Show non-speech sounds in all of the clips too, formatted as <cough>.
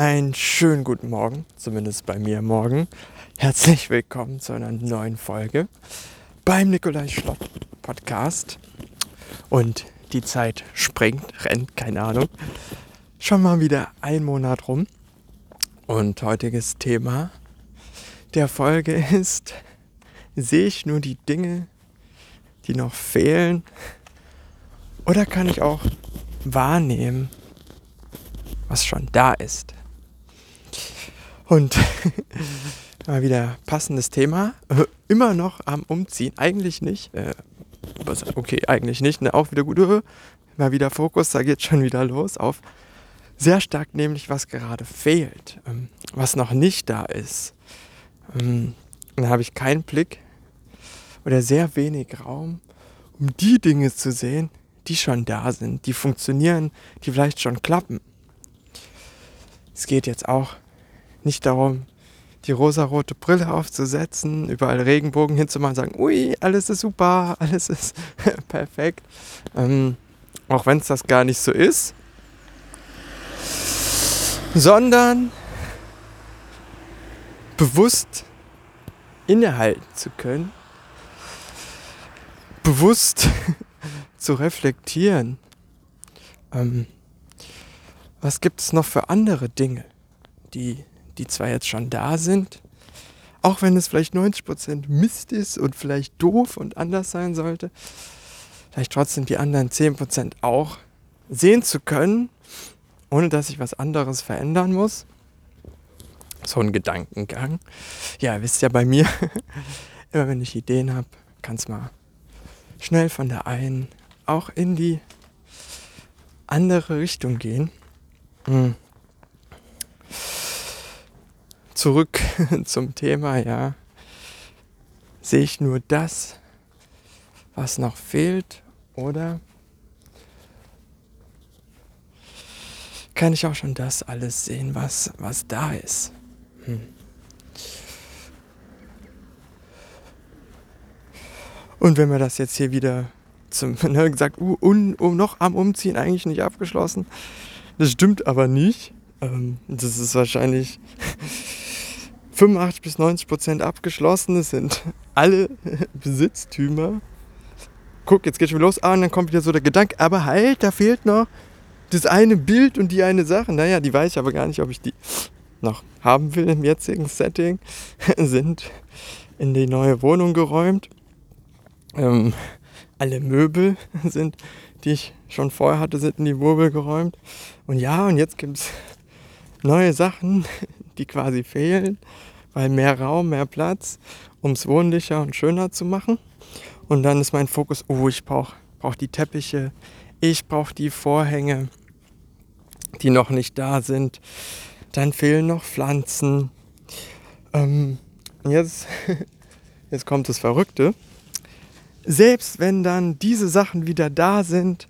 Einen schönen guten Morgen, zumindest bei mir morgen. Herzlich willkommen zu einer neuen Folge beim Nikolai Schlott Podcast. Und die Zeit springt, rennt, keine Ahnung. Schon mal wieder ein Monat rum. Und heutiges Thema der Folge ist, sehe ich nur die Dinge, die noch fehlen? Oder kann ich auch wahrnehmen, was schon da ist? Und <laughs> mal wieder passendes Thema. Immer noch am Umziehen. Eigentlich nicht. Äh, okay, eigentlich nicht. Ne? Auch wieder gut. Äh, mal wieder Fokus, da geht schon wieder los auf sehr stark nämlich, was gerade fehlt, ähm, was noch nicht da ist. Ähm, da habe ich keinen Blick oder sehr wenig Raum, um die Dinge zu sehen, die schon da sind, die funktionieren, die vielleicht schon klappen. Es geht jetzt auch nicht darum, die rosarote Brille aufzusetzen, überall Regenbogen hinzumachen sagen, ui, alles ist super, <laughs> alles ist <laughs> perfekt. Ähm, auch wenn es das gar nicht so ist. Sondern bewusst innehalten zu können, bewusst <laughs> zu reflektieren. Ähm, was gibt es noch für andere Dinge, die die zwar jetzt schon da sind, auch wenn es vielleicht 90% Mist ist und vielleicht doof und anders sein sollte, vielleicht trotzdem die anderen 10% auch sehen zu können, ohne dass ich was anderes verändern muss. So ein Gedankengang. Ja, wisst ja bei mir, <laughs> immer wenn ich Ideen habe, kann es mal schnell von der einen auch in die andere Richtung gehen. Zurück <laughs> zum Thema, ja, sehe ich nur das, was noch fehlt oder kann ich auch schon das alles sehen, was, was da ist? Hm. Und wenn wir das jetzt hier wieder zum, <laughs> ne, gesagt, uh, un, um, noch am Umziehen eigentlich nicht abgeschlossen. Das stimmt aber nicht. Ähm, das ist wahrscheinlich 85 bis 90 Prozent abgeschlossen. Das sind alle <laughs> Besitztümer. Guck, jetzt geht schon los. Ah, und dann kommt wieder so der Gedanke, aber halt, da fehlt noch das eine Bild und die eine Sache. Naja, die weiß ich aber gar nicht, ob ich die noch haben will im jetzigen Setting. <laughs> sind in die neue Wohnung geräumt. Ähm, alle Möbel <laughs> sind, die ich schon vorher hatte, sind in die Möbel geräumt. Und ja, und jetzt gibt es neue Sachen, die quasi fehlen weil mehr Raum, mehr Platz, um es wohnlicher und schöner zu machen. Und dann ist mein Fokus, oh, ich brauche brauch die Teppiche, ich brauche die Vorhänge, die noch nicht da sind. Dann fehlen noch Pflanzen. Ähm, jetzt, <laughs> jetzt kommt das Verrückte. Selbst wenn dann diese Sachen wieder da sind,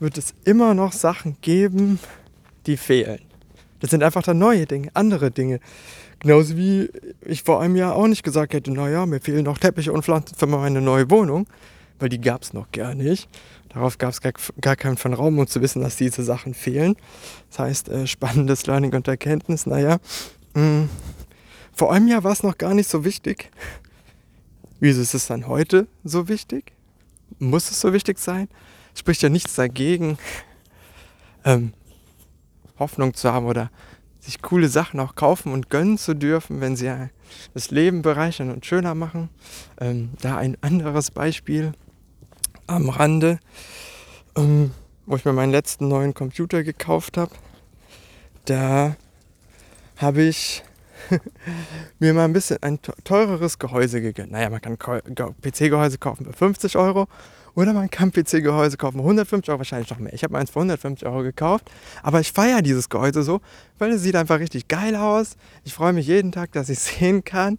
wird es immer noch Sachen geben, die fehlen. Das sind einfach dann neue Dinge, andere Dinge. Genauso wie ich vor einem Jahr auch nicht gesagt hätte, naja, mir fehlen noch Teppiche und Pflanzen für meine neue Wohnung, weil die gab es noch gar nicht. Darauf gab es gar, gar keinen von Raum, um zu wissen, dass diese Sachen fehlen. Das heißt, äh, spannendes Learning und Erkenntnis, naja, mh, mm, vor einem Jahr war es noch gar nicht so wichtig. Wieso ist es dann heute so wichtig? Muss es so wichtig sein? Spricht ja nichts dagegen, ähm, Hoffnung zu haben oder sich coole Sachen auch kaufen und gönnen zu dürfen, wenn sie das Leben bereichern und schöner machen. Ähm, da ein anderes Beispiel am Rande, ähm, wo ich mir meinen letzten neuen Computer gekauft habe. Da habe ich <laughs> mir mal ein bisschen ein teureres Gehäuse gegönnt. Naja, man kann PC-Gehäuse kaufen für 50 Euro oder man kann PC-Gehäuse kaufen. 150 Euro wahrscheinlich noch mehr. Ich habe meins für 150 Euro gekauft. Aber ich feiere dieses Gehäuse so, weil es sieht einfach richtig geil aus. Ich freue mich jeden Tag, dass ich es <laughs> sehen kann.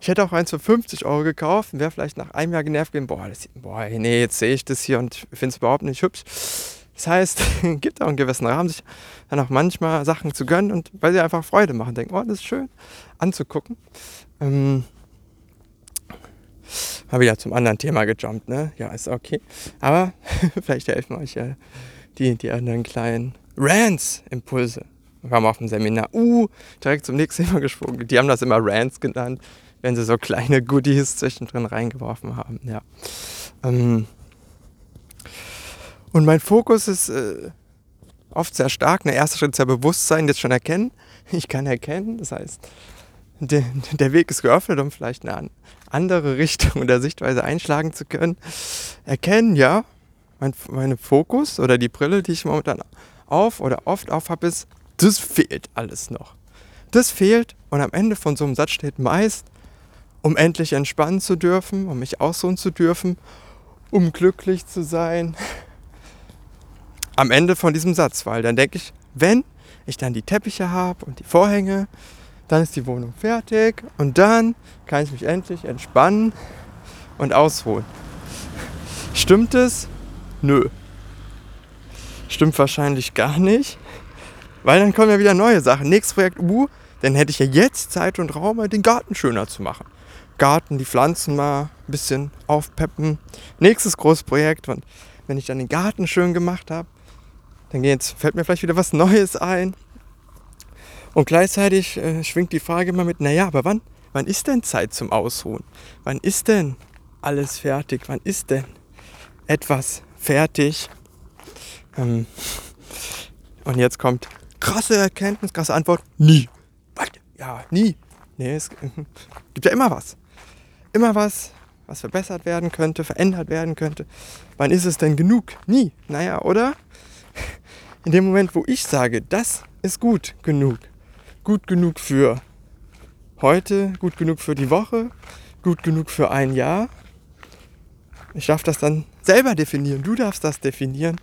Ich hätte auch eins für 50 Euro gekauft und wäre vielleicht nach einem Jahr genervt gewesen. Boah, das, boah, nee, jetzt sehe ich das hier und finde es überhaupt nicht hübsch. Das heißt, es <laughs> gibt auch einen gewissen Rahmen, sich dann auch manchmal Sachen zu gönnen und weil sie einfach Freude machen, denken, oh, das ist schön anzugucken. Ähm, habe ich ja zum anderen Thema gejumpt, ne? Ja, ist okay. Aber <laughs> vielleicht helfen euch ja die, die anderen kleinen Rants, Impulse. wir auf dem Seminar. Uh, direkt zum nächsten <laughs> Thema gesprungen. Die haben das immer Rants genannt, wenn sie so kleine Goodies zwischendrin reingeworfen haben. Ja. Ähm und mein Fokus ist äh, oft sehr stark. Der erste Schritt ist ja Bewusstsein, jetzt schon erkennen. <laughs> Ich kann erkennen, das heißt, der, der Weg ist geöffnet, um vielleicht eine andere <laughs> Richtung oder Sichtweise einschlagen zu können. Erkennen, ja, mein meine Fokus oder die Brille, die ich momentan auf oder oft auf habe, ist, das fehlt alles noch. Das fehlt und am Ende von so einem Satz steht meist, um endlich entspannen zu dürfen, um mich ausruhen zu dürfen, um glücklich zu sein. Am Ende von diesem Satz, weil dann denke ich, wenn ich dann die Teppiche habe und die Vorhänge, dann ist die Wohnung fertig und dann kann ich mich endlich entspannen und ausruhen. Stimmt es? Nö. Stimmt wahrscheinlich gar nicht. Weil dann kommen ja wieder neue Sachen. Nächstes Projekt, uh, dann hätte ich ja jetzt Zeit und Raum, den Garten schöner zu machen. Garten, die Pflanzen mal ein bisschen aufpeppen. Nächstes großes Projekt. Und wenn ich dann den Garten schön gemacht habe, dann geht's, fällt mir vielleicht wieder was Neues ein. Und gleichzeitig äh, schwingt die Frage immer mit, naja, aber wann, wann ist denn Zeit zum Ausruhen? Wann ist denn alles fertig? Wann ist denn etwas fertig? Ähm, und jetzt kommt krasse Erkenntnis, krasse Antwort, nie. Was? Ja, nie. Nee, es <laughs> gibt ja immer was. Immer was, was verbessert werden könnte, verändert werden könnte. Wann ist es denn genug? Nie. Naja, oder? In dem Moment, wo ich sage, das ist gut genug. Gut genug für heute, gut genug für die Woche, gut genug für ein Jahr. Ich darf das dann selber definieren. Du darfst das definieren.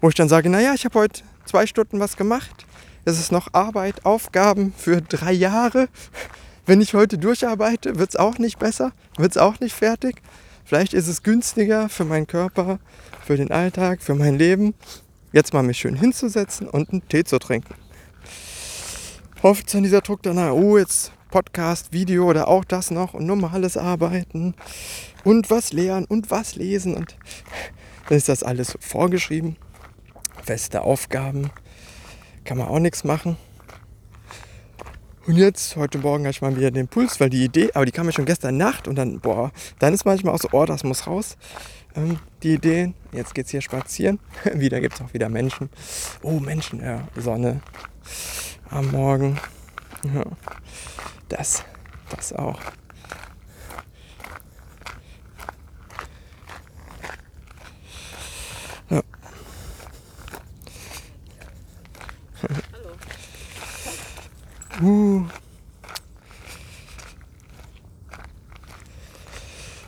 Wo ich dann sage, naja, ich habe heute zwei Stunden was gemacht. Es ist noch Arbeit, Aufgaben für drei Jahre. Wenn ich heute durcharbeite, wird es auch nicht besser, wird es auch nicht fertig. Vielleicht ist es günstiger für meinen Körper, für den Alltag, für mein Leben, jetzt mal mich schön hinzusetzen und einen Tee zu trinken. Oft ist dann dieser Druck danach, oh, jetzt Podcast, Video oder auch das noch und normales Arbeiten und was lernen und was lesen und dann ist das alles vorgeschrieben feste Aufgaben, kann man auch nichts machen. Und jetzt, heute Morgen, habe ich mal wieder den Puls, weil die Idee, aber die kam mir schon gestern Nacht und dann, boah, dann ist manchmal auch so, oh, das muss raus. Ähm, die Ideen, jetzt geht es hier spazieren. <laughs> wieder gibt es auch wieder Menschen. Oh, Menschen, ja, Sonne am Morgen. Ja, das, das auch. <laughs> Uh.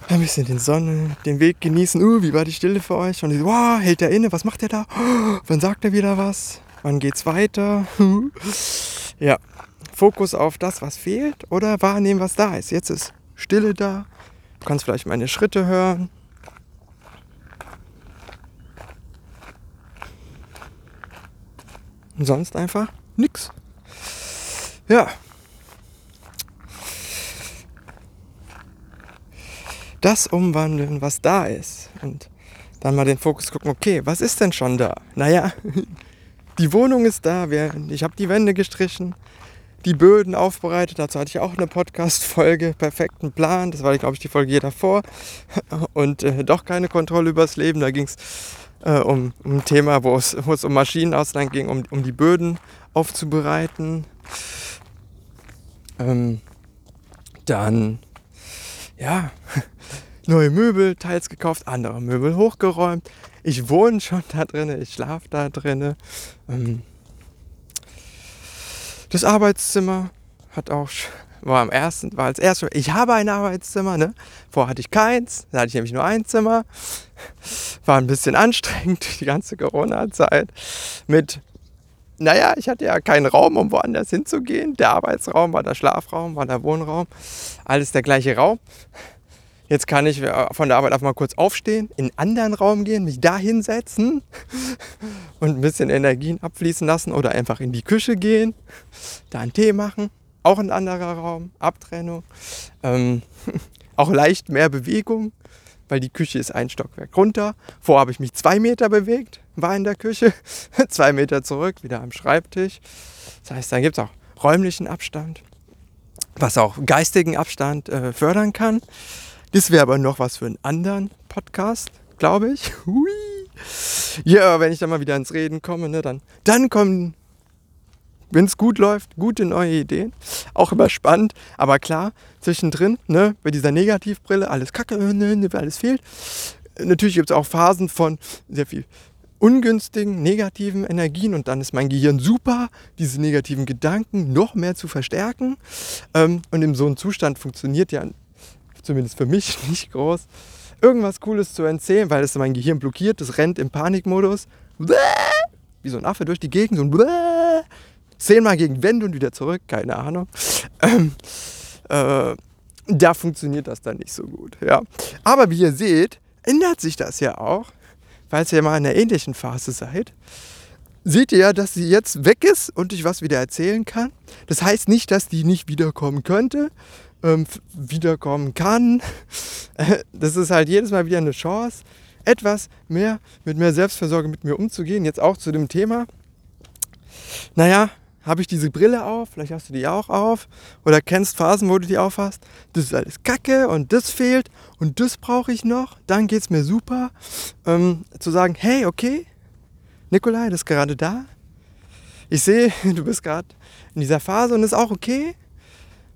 Ein bisschen den Sonne, den Weg genießen. Uh, wie war die Stille für euch? Und wow, hält er inne? Was macht er da? Oh, <gasps> wann sagt er wieder was? Wann geht's weiter? <laughs> ja, Fokus auf das, was fehlt oder wahrnehmen, was da ist. Jetzt ist Stille da. Du kannst vielleicht meine Schritte hören. Und sonst einfach nix. Ja. Das umwandeln, was da ist. Und dann mal den Fokus gucken, okay, was ist denn schon da? Naja, <laughs> die Wohnung ist da, ich habe die Wände gestrichen, die Böden aufbereitet. Dazu hatte ich auch eine Podcast-Folge, perfekten Plan. Das war, glaube ich, die Folge hier davor. <laughs> Und äh, doch keine Kontrolle übers Leben. Da ging es äh, um, um ein Thema, wo es, um Maschinenausland ging, um, um die Böden aufzubereiten. Ähm, dann, ja, neue Möbel, teils gekauft, andere Möbel hochgeräumt. Ich wohne schon da drin, ich schlafe da drin. Ähm, das Arbeitszimmer hat auch war am ersten, war als erstes, ich habe ein Arbeitszimmer, ne? Vorher hatte ich keins, da hatte ich nämlich nur ein Zimmer. War ein bisschen anstrengend, <laughs> die ganze Corona-Zeit. Mit naja, ich hatte ja keinen Raum, um woanders hinzugehen. Der Arbeitsraum war der Schlafraum, war der Wohnraum. Alles der gleiche Raum. Jetzt kann ich äh, von der Arbeit auf mal kurz aufstehen, in einen anderen Raum gehen, mich da hinsetzen <laughs> und ein bisschen Energien abfließen lassen oder einfach in die Küche gehen, da einen Tee machen. Auch ein anderer Raum, Abtrennung. Ähm, <laughs> auch leicht mehr Bewegung, weil die Küche ist ein Stockwerk runter. Vorher habe ich mich zwei Meter bewegt, war in der Küche, <laughs> zwei Meter zurück, wieder am Schreibtisch. Das heißt, dann gibt es auch räumlichen Abstand, was auch geistigen Abstand äh, fördern kann. Das wäre aber noch was für einen anderen Podcast, glaube ich. Hui. Ja, wenn ich dann mal wieder ins Reden komme, ne, dann, dann kommen wenn es gut läuft, gute neue Ideen. Auch immer spannend. Aber klar, zwischendrin, ne, bei dieser Negativbrille, alles kacke, ne, ne, alles fehlt. Natürlich gibt es auch Phasen von sehr viel ungünstigen, negativen Energien und dann ist mein Gehirn super, diese negativen Gedanken noch mehr zu verstärken. Ähm, und in so einem Zustand funktioniert ja, zumindest für mich, <laughs> nicht groß, irgendwas Cooles zu erzählen, weil es mein Gehirn blockiert, es rennt im Panikmodus. <laughs> Wie so ein Affe durch die Gegend, so ein <laughs> zehnmal gegen Wände und wieder zurück, keine Ahnung. Ähm, äh, da funktioniert das dann nicht so gut. Ja. Aber wie ihr seht, ändert sich das ja auch, falls ihr mal in einer ähnlichen Phase seid. Seht ihr ja, dass sie jetzt weg ist und ich was wieder erzählen kann. Das heißt nicht, dass die nicht wiederkommen könnte, ähm, wiederkommen kann. <laughs> Das ist halt jedes Mal wieder eine Chance, etwas mehr mit mehr Selbstversorge mit mir umzugehen. Jetzt auch zu dem Thema. Naja, habe ich diese Brille auf, vielleicht hast du die auch auf oder kennst Phasen, wo du die aufhast. Das ist alles Kacke und das fehlt und das brauche ich noch, dann geht es mir super. Ähm, zu sagen, hey, okay, Nikolai, das ist gerade da. Ich sehe, <laughs> du bist gerade in dieser Phase und ist auch okay.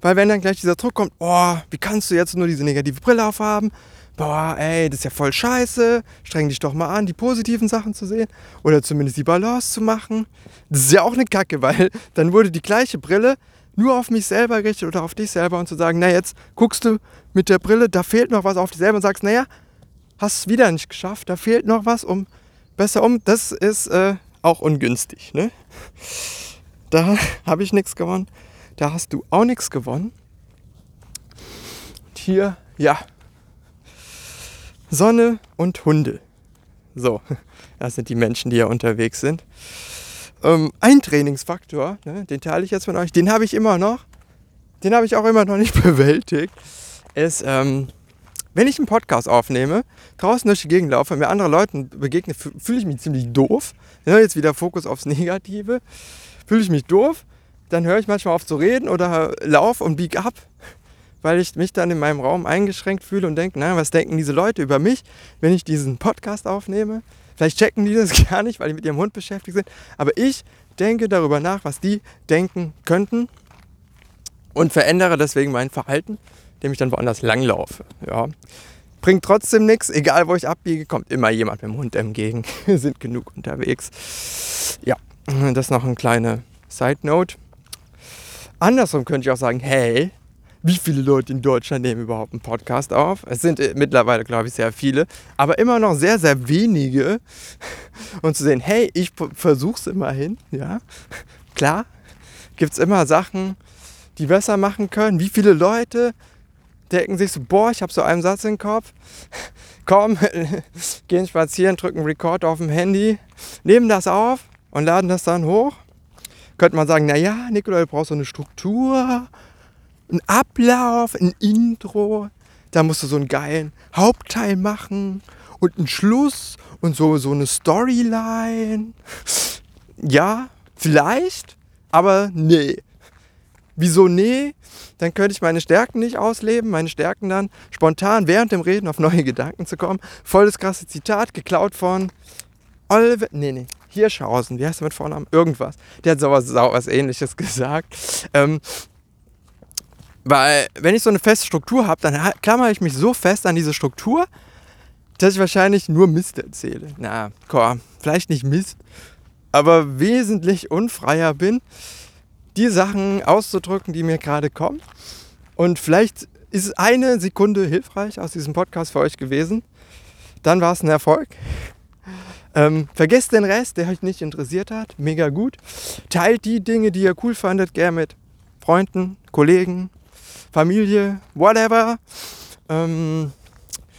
Weil wenn dann gleich dieser Druck kommt, oh, wie kannst du jetzt nur diese negative Brille aufhaben? boah, ey, das ist ja voll scheiße, streng dich doch mal an, die positiven Sachen zu sehen oder zumindest die Balance zu machen. Das ist ja auch eine Kacke, <laughs> weil dann wurde die gleiche Brille nur auf mich selber gerichtet oder auf dich selber und zu sagen, na jetzt guckst du mit der Brille, da fehlt noch was auf dich selber und sagst, naja, hast es wieder nicht geschafft, da fehlt noch was, um besser um. Das ist äh, auch ungünstig. Ne? Da habe ich nichts gewonnen, da hast du auch nichts gewonnen. Und hier, ja, Sonne und Hunde. So, <laughs> das sind die Menschen, die ja unterwegs sind. Ähm, ein Trainingsfaktor, ne, den teile ich jetzt mit euch, den habe ich immer noch, den habe ich auch immer noch nicht <laughs> bewältigt, ist, ähm, wenn ich einen Podcast aufnehme, draußen durch die Gegend laufe, mir andere Leuten begegne, fühle ich mich ziemlich doof. Ja, jetzt wieder Fokus aufs Negative. Fühle ich mich doof, dann höre ich manchmal auf zu reden oder laufe und bieg ab weil ich mich dann in meinem Raum eingeschränkt fühle und denke, na, was denken diese Leute über mich, wenn ich diesen Podcast aufnehme? Vielleicht checken die das <laughs> gar nicht, weil die mit ihrem Hund beschäftigt sind. Aber ich denke darüber nach, was die denken könnten und verändere deswegen mein Verhalten, indem ich dann woanders langlaufe. Ja. Bringt trotzdem nichts, egal wo ich abbiege, kommt immer jemand mit dem Hund entgegen. <laughs> Wir sind genug unterwegs. Ja, das ist noch eine kleine Side Note. Andersrum könnte ich auch sagen, hey, wie viele Leute in Deutschland nehmen überhaupt einen Podcast auf? Es sind äh, mittlerweile, glaube ich, sehr viele, aber immer noch sehr, sehr wenige. <laughs> Und zu sehen, hey, ich versuche es immerhin, ja, klar, gibt es immer Sachen, die besser machen können. Wie viele Leute denken sich so, boah, ich habe so einen Satz im Kopf, <laughs> komm, <laughs> gehen spazieren, drücken Record auf dem Handy, nehmen das auf und laden das dann hoch. Könnte man sagen, naja, Nikolai, du brauchst so eine Struktur ein Ablauf, ein Intro. Da musst du so einen geilen Hauptteil machen und einen Schluss und so, so eine Storyline. Ja, vielleicht, aber nee. Wieso nee? Dann könnte ich meine Stärken nicht ausleben, meine Stärken dann spontan während dem Reden auf neue Gedanken zu kommen. Volles krasse Zitat, geklaut von Oliver, nee, nee, Hirschhausen, wie heißt er mit Vornamen? Irgendwas. Der hat sowas, sowas ähnliches <laughs> gesagt. Ähm, weil, wenn ich so eine feste Struktur habe, dann klammer ich mich so fest an diese Struktur, dass ich wahrscheinlich nur Mist erzähle. Na, komm, vielleicht nicht Mist, aber wesentlich unfreier bin, die Sachen auszudrücken, die mir gerade kommen. Und vielleicht ist eine Sekunde hilfreich aus diesem Podcast für euch gewesen. Dann war es ein Erfolg. Ähm, vergesst den Rest, der euch nicht interessiert hat. Mega gut. Teilt die Dinge, die ihr cool fandet, gerne mit Freunden, Kollegen, Familie, whatever. Ähm,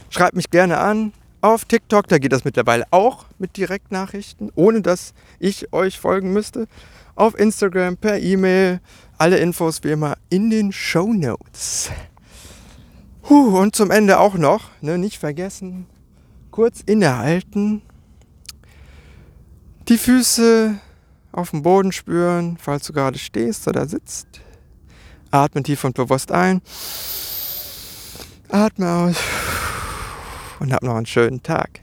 schreibt mich gerne an auf TikTok, da geht das mittlerweile auch mit Direktnachrichten, ohne dass ich euch folgen müsste. Auf Instagram, per E-Mail, alle Infos wie immer in den Show Notes. Huh, und zum Ende auch noch, ne, nicht vergessen, kurz innehalten, die Füße auf dem Boden spüren, falls du gerade stehst oder sitzt. Atme tief und bewusst ein. Atme aus und hab noch einen schönen Tag.